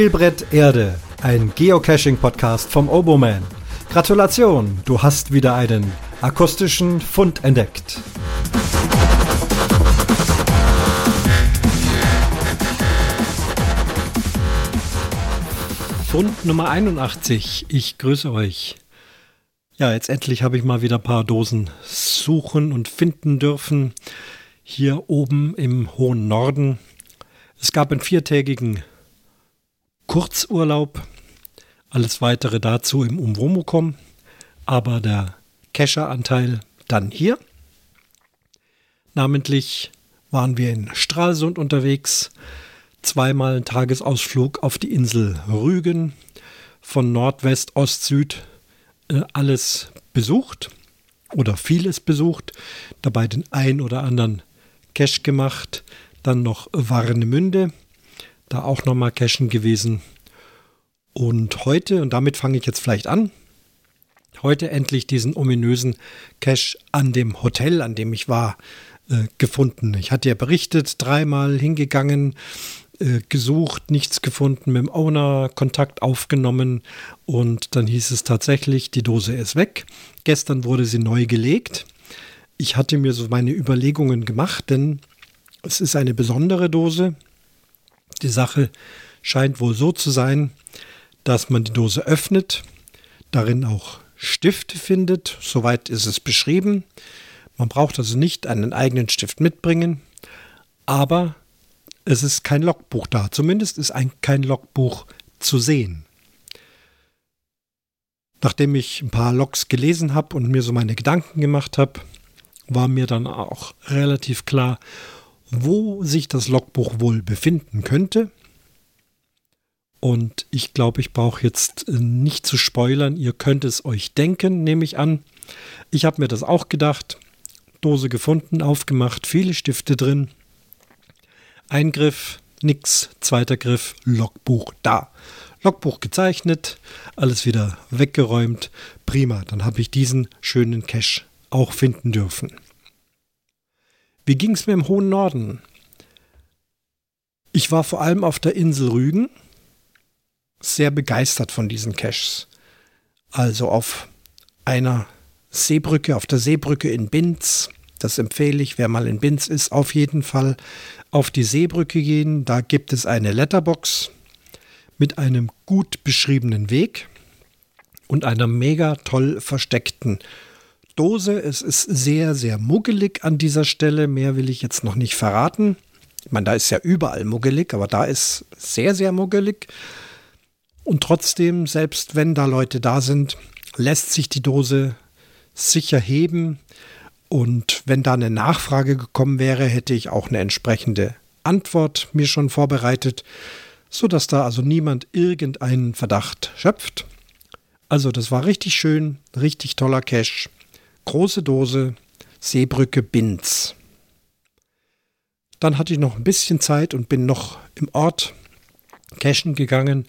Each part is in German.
Spielbrett Erde, ein Geocaching-Podcast vom Oboman. Gratulation, du hast wieder einen akustischen Fund entdeckt. Fund Nummer 81. Ich grüße euch. Ja, jetzt endlich habe ich mal wieder ein paar Dosen suchen und finden dürfen. Hier oben im hohen Norden. Es gab einen viertägigen Kurzurlaub. Alles weitere dazu im Umwomukom. Aber der Kescher-Anteil dann hier. Namentlich waren wir in Stralsund unterwegs. Zweimal ein Tagesausflug auf die Insel Rügen. Von Nordwest, Ost, Süd äh, alles besucht oder vieles besucht. Dabei den ein oder anderen Cache gemacht. Dann noch Warnemünde da auch nochmal cashen gewesen. Und heute, und damit fange ich jetzt vielleicht an, heute endlich diesen ominösen Cache an dem Hotel, an dem ich war, äh, gefunden. Ich hatte ja berichtet, dreimal hingegangen, äh, gesucht, nichts gefunden, mit dem Owner Kontakt aufgenommen und dann hieß es tatsächlich, die Dose ist weg. Gestern wurde sie neu gelegt. Ich hatte mir so meine Überlegungen gemacht, denn es ist eine besondere Dose. Die Sache scheint wohl so zu sein, dass man die Dose öffnet, darin auch Stifte findet. Soweit ist es beschrieben. Man braucht also nicht einen eigenen Stift mitbringen, aber es ist kein Logbuch da. Zumindest ist ein, kein Logbuch zu sehen. Nachdem ich ein paar Logs gelesen habe und mir so meine Gedanken gemacht habe, war mir dann auch relativ klar, wo sich das Logbuch wohl befinden könnte. Und ich glaube, ich brauche jetzt äh, nicht zu spoilern. Ihr könnt es euch denken, nehme ich an. Ich habe mir das auch gedacht. Dose gefunden, aufgemacht, viele Stifte drin. Eingriff, nix. Zweiter Griff, Logbuch da. Logbuch gezeichnet, alles wieder weggeräumt. Prima, dann habe ich diesen schönen Cache auch finden dürfen. Wie ging es mir im hohen Norden? Ich war vor allem auf der Insel Rügen sehr begeistert von diesen Caches. Also auf einer Seebrücke, auf der Seebrücke in Binz. Das empfehle ich, wer mal in Binz ist, auf jeden Fall auf die Seebrücke gehen. Da gibt es eine Letterbox mit einem gut beschriebenen Weg und einer mega toll versteckten Dose. Es ist sehr, sehr muggelig an dieser Stelle. Mehr will ich jetzt noch nicht verraten. Ich meine, da ist ja überall muggelig, aber da ist sehr, sehr muggelig. Und trotzdem, selbst wenn da Leute da sind, lässt sich die Dose sicher heben. Und wenn da eine Nachfrage gekommen wäre, hätte ich auch eine entsprechende Antwort mir schon vorbereitet, sodass da also niemand irgendeinen Verdacht schöpft. Also das war richtig schön, richtig toller Cash große Dose Seebrücke Binz. Dann hatte ich noch ein bisschen Zeit und bin noch im Ort cashen gegangen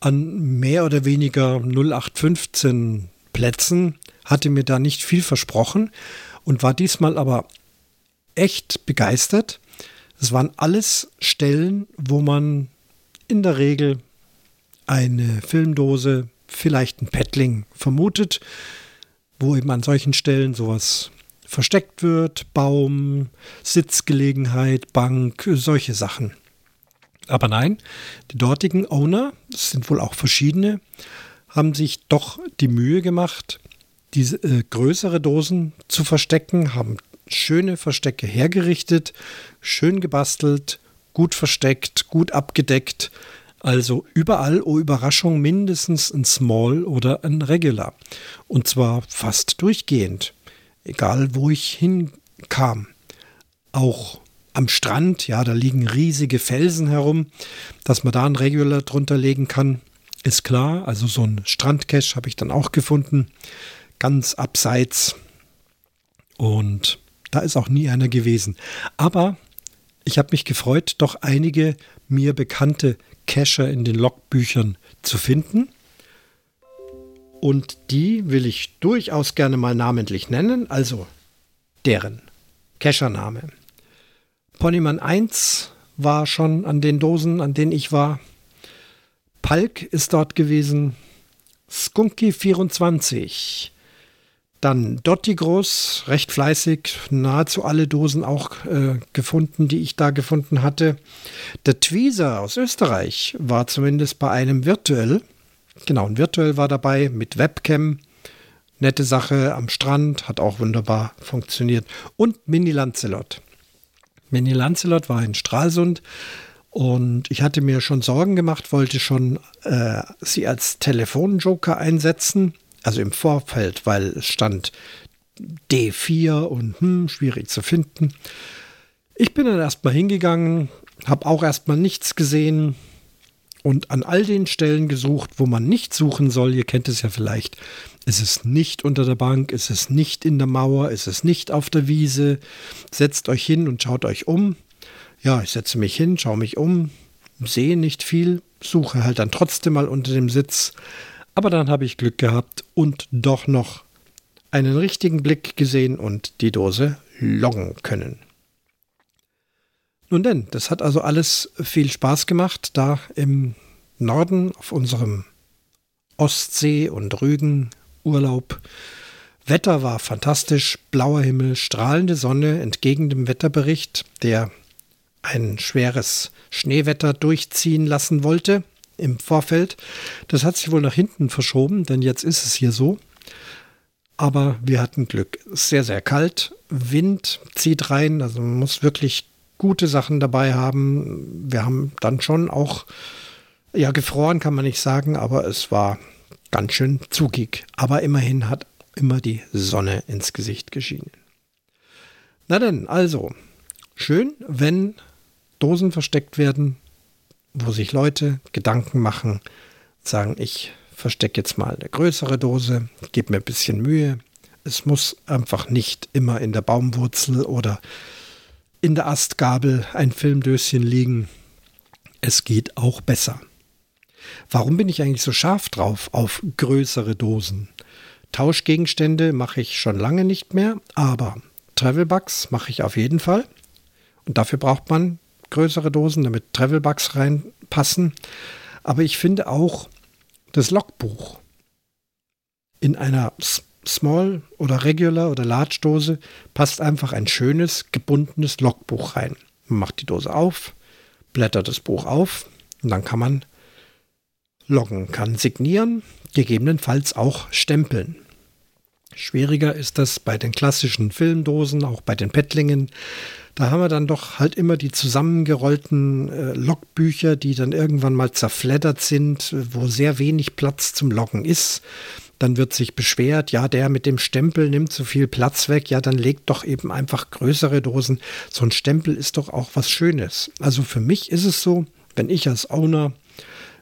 an mehr oder weniger 0815 Plätzen, hatte mir da nicht viel versprochen und war diesmal aber echt begeistert. Es waren alles Stellen, wo man in der Regel eine Filmdose, vielleicht ein Paddling vermutet wo eben an solchen Stellen sowas versteckt wird, Baum, Sitzgelegenheit, Bank, solche Sachen. Aber nein, die dortigen Owner, es sind wohl auch verschiedene, haben sich doch die Mühe gemacht, diese äh, größere Dosen zu verstecken, haben schöne Verstecke hergerichtet, schön gebastelt, gut versteckt, gut abgedeckt, also überall, oh Überraschung, mindestens ein Small oder ein Regular. Und zwar fast durchgehend, egal wo ich hinkam. Auch am Strand, ja, da liegen riesige Felsen herum, dass man da ein Regular drunter legen kann, ist klar. Also so ein Strandcache habe ich dann auch gefunden, ganz abseits. Und da ist auch nie einer gewesen. Aber ich habe mich gefreut, doch einige mir bekannte Cacher in den Logbüchern zu finden. Und die will ich durchaus gerne mal namentlich nennen, also deren Cachername. Ponyman 1 war schon an den Dosen, an denen ich war. Palk ist dort gewesen. Skunky 24. Dann Dotti Groß, recht fleißig, nahezu alle Dosen auch äh, gefunden, die ich da gefunden hatte. Der Tweezer aus Österreich war zumindest bei einem virtuell. Genau, ein virtuell war dabei mit Webcam. Nette Sache am Strand, hat auch wunderbar funktioniert. Und Mini Lancelot. Mini Lancelot war in Stralsund und ich hatte mir schon Sorgen gemacht, wollte schon äh, sie als Telefonjoker einsetzen also im Vorfeld, weil es stand D4 und hm, schwierig zu finden. Ich bin dann erstmal hingegangen, habe auch erstmal nichts gesehen und an all den Stellen gesucht, wo man nicht suchen soll. Ihr kennt es ja vielleicht. Es ist nicht unter der Bank, es ist nicht in der Mauer, es ist nicht auf der Wiese. Setzt euch hin und schaut euch um. Ja, ich setze mich hin, schaue mich um, sehe nicht viel, suche halt dann trotzdem mal unter dem Sitz. Aber dann habe ich Glück gehabt und doch noch einen richtigen Blick gesehen und die Dose loggen können. Nun denn, das hat also alles viel Spaß gemacht, da im Norden auf unserem Ostsee- und Rügen-Urlaub. Wetter war fantastisch, blauer Himmel, strahlende Sonne entgegen dem Wetterbericht, der ein schweres Schneewetter durchziehen lassen wollte im Vorfeld. Das hat sich wohl nach hinten verschoben, denn jetzt ist es hier so. Aber wir hatten Glück. Sehr, sehr kalt. Wind zieht rein. Also man muss wirklich gute Sachen dabei haben. Wir haben dann schon auch, ja, gefroren kann man nicht sagen, aber es war ganz schön zugig. Aber immerhin hat immer die Sonne ins Gesicht geschienen. Na denn, also, schön, wenn Dosen versteckt werden, wo sich Leute Gedanken machen, sagen, ich verstecke jetzt mal eine größere Dose, gebe mir ein bisschen Mühe. Es muss einfach nicht immer in der Baumwurzel oder in der Astgabel ein Filmdöschen liegen. Es geht auch besser. Warum bin ich eigentlich so scharf drauf auf größere Dosen? Tauschgegenstände mache ich schon lange nicht mehr, aber Travelbugs mache ich auf jeden Fall. Und dafür braucht man größere Dosen, damit Travelbugs reinpassen. Aber ich finde auch das Logbuch in einer Small oder Regular oder Large Dose passt einfach ein schönes gebundenes Logbuch rein. Man macht die Dose auf, blättert das Buch auf und dann kann man loggen, kann signieren, gegebenenfalls auch stempeln. Schwieriger ist das bei den klassischen Filmdosen, auch bei den Pettlingen. Da haben wir dann doch halt immer die zusammengerollten äh, Logbücher, die dann irgendwann mal zerfleddert sind, wo sehr wenig Platz zum Loggen ist. Dann wird sich beschwert, ja, der mit dem Stempel nimmt zu viel Platz weg. Ja, dann legt doch eben einfach größere Dosen. So ein Stempel ist doch auch was Schönes. Also für mich ist es so, wenn ich als Owner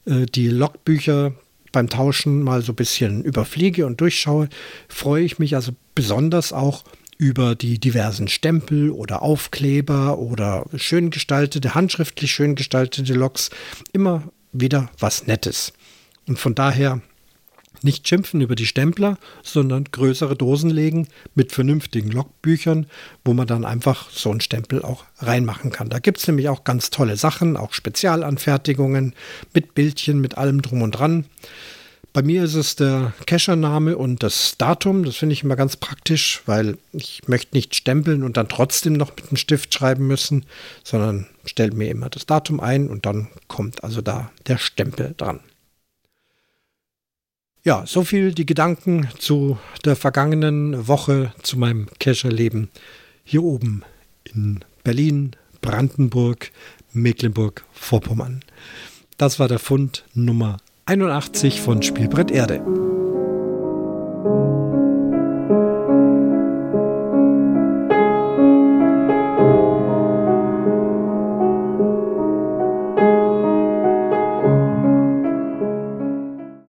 äh, die Logbücher beim Tauschen mal so ein bisschen überfliege und durchschaue, freue ich mich also besonders auch über die diversen Stempel oder Aufkleber oder schön gestaltete, handschriftlich schön gestaltete Loks immer wieder was Nettes. Und von daher nicht schimpfen über die Stempler, sondern größere Dosen legen mit vernünftigen Logbüchern, wo man dann einfach so einen Stempel auch reinmachen kann. Da gibt es nämlich auch ganz tolle Sachen, auch Spezialanfertigungen mit Bildchen, mit allem drum und dran. Bei mir ist es der Cacher-Name und das Datum. Das finde ich immer ganz praktisch, weil ich möchte nicht stempeln und dann trotzdem noch mit einem Stift schreiben müssen, sondern stelle mir immer das Datum ein und dann kommt also da der Stempel dran. Ja, so viel die Gedanken zu der vergangenen Woche, zu meinem Cacher-Leben hier oben in Berlin, Brandenburg, Mecklenburg-Vorpommern. Das war der Fund Nummer 81 von Spielbrett Erde.